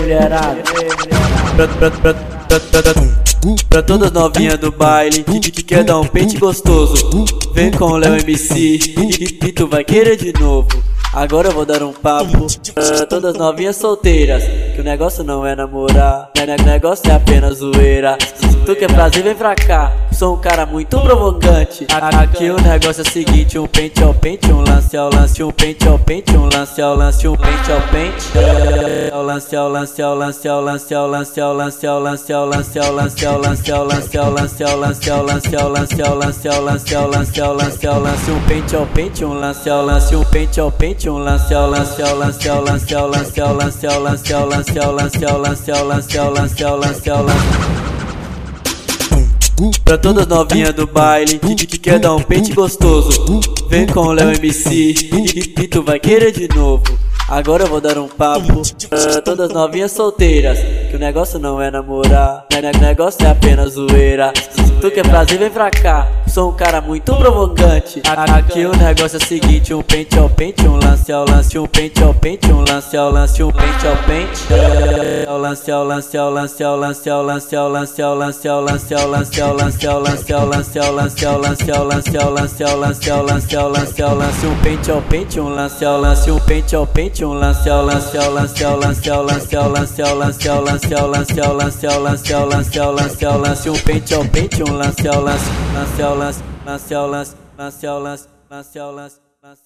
Mulherada? Pra, todas novinhas do baile que, que quer dar um pente gostoso, vem com o Léo MC e, e tu vai querer de novo. Agora eu vou dar um papo pra todas novinhas solteiras. Que o negócio não é namorar, o negócio é apenas zoeira. Tu quer prazer, vem pra cá. Sou um cara muito provocante. Aqui o negócio é o seguinte: um pente ao pente, um lance ao lance, um pente ao pente, um lance ao lance, um pente ao pente. Ao lance ao lance ao lance ao lance ao lance ao lance ao lance ao lance ao lance ao lance ao lance ao lance ao lance ao lance ao lance ao lance ao lance ao lance ao lance ao lance um pente ao pente, um lance ao lance, um pente ao pente um lance ao lance ao lance ao lance ao lance ao lance ao lance ao lance ao lance ao lance ao lance ao lance ao lance ao lance Pra todas novinhas do baile que, que quer dar um pente gostoso. Vem com o Léo MC e, e tu vai querer de novo. Agora eu vou dar um papo pra todas novinhas solteiras Que o negócio não é namorar, o negócio é apenas zoeira. Tu quer prazer vem pra cá sou um cara muito provocante. Aqui o negócio é o seguinte: um pente ao pente, um lance ao lance, um pente ao pente, um lance ao lance, um pente ao pente. Ao lance ao lance ao lance ao lance ao lance ao lance ao lance ao lance ao lance ao lance ao lance ao lance ao lance ao lance ao lance ao lance ao lance ao lance ao lance ao lance um pente ao pente, um lance ao lance, um pente ao pente, um lance ao lance ao lance ao lance ao lance ao lance ao lance ao lance ao lance ao lance ao lance ao lance ao lance ao lance um pente ao pente, um lance ao lance, lance ao lance más, más, más, más, más, más,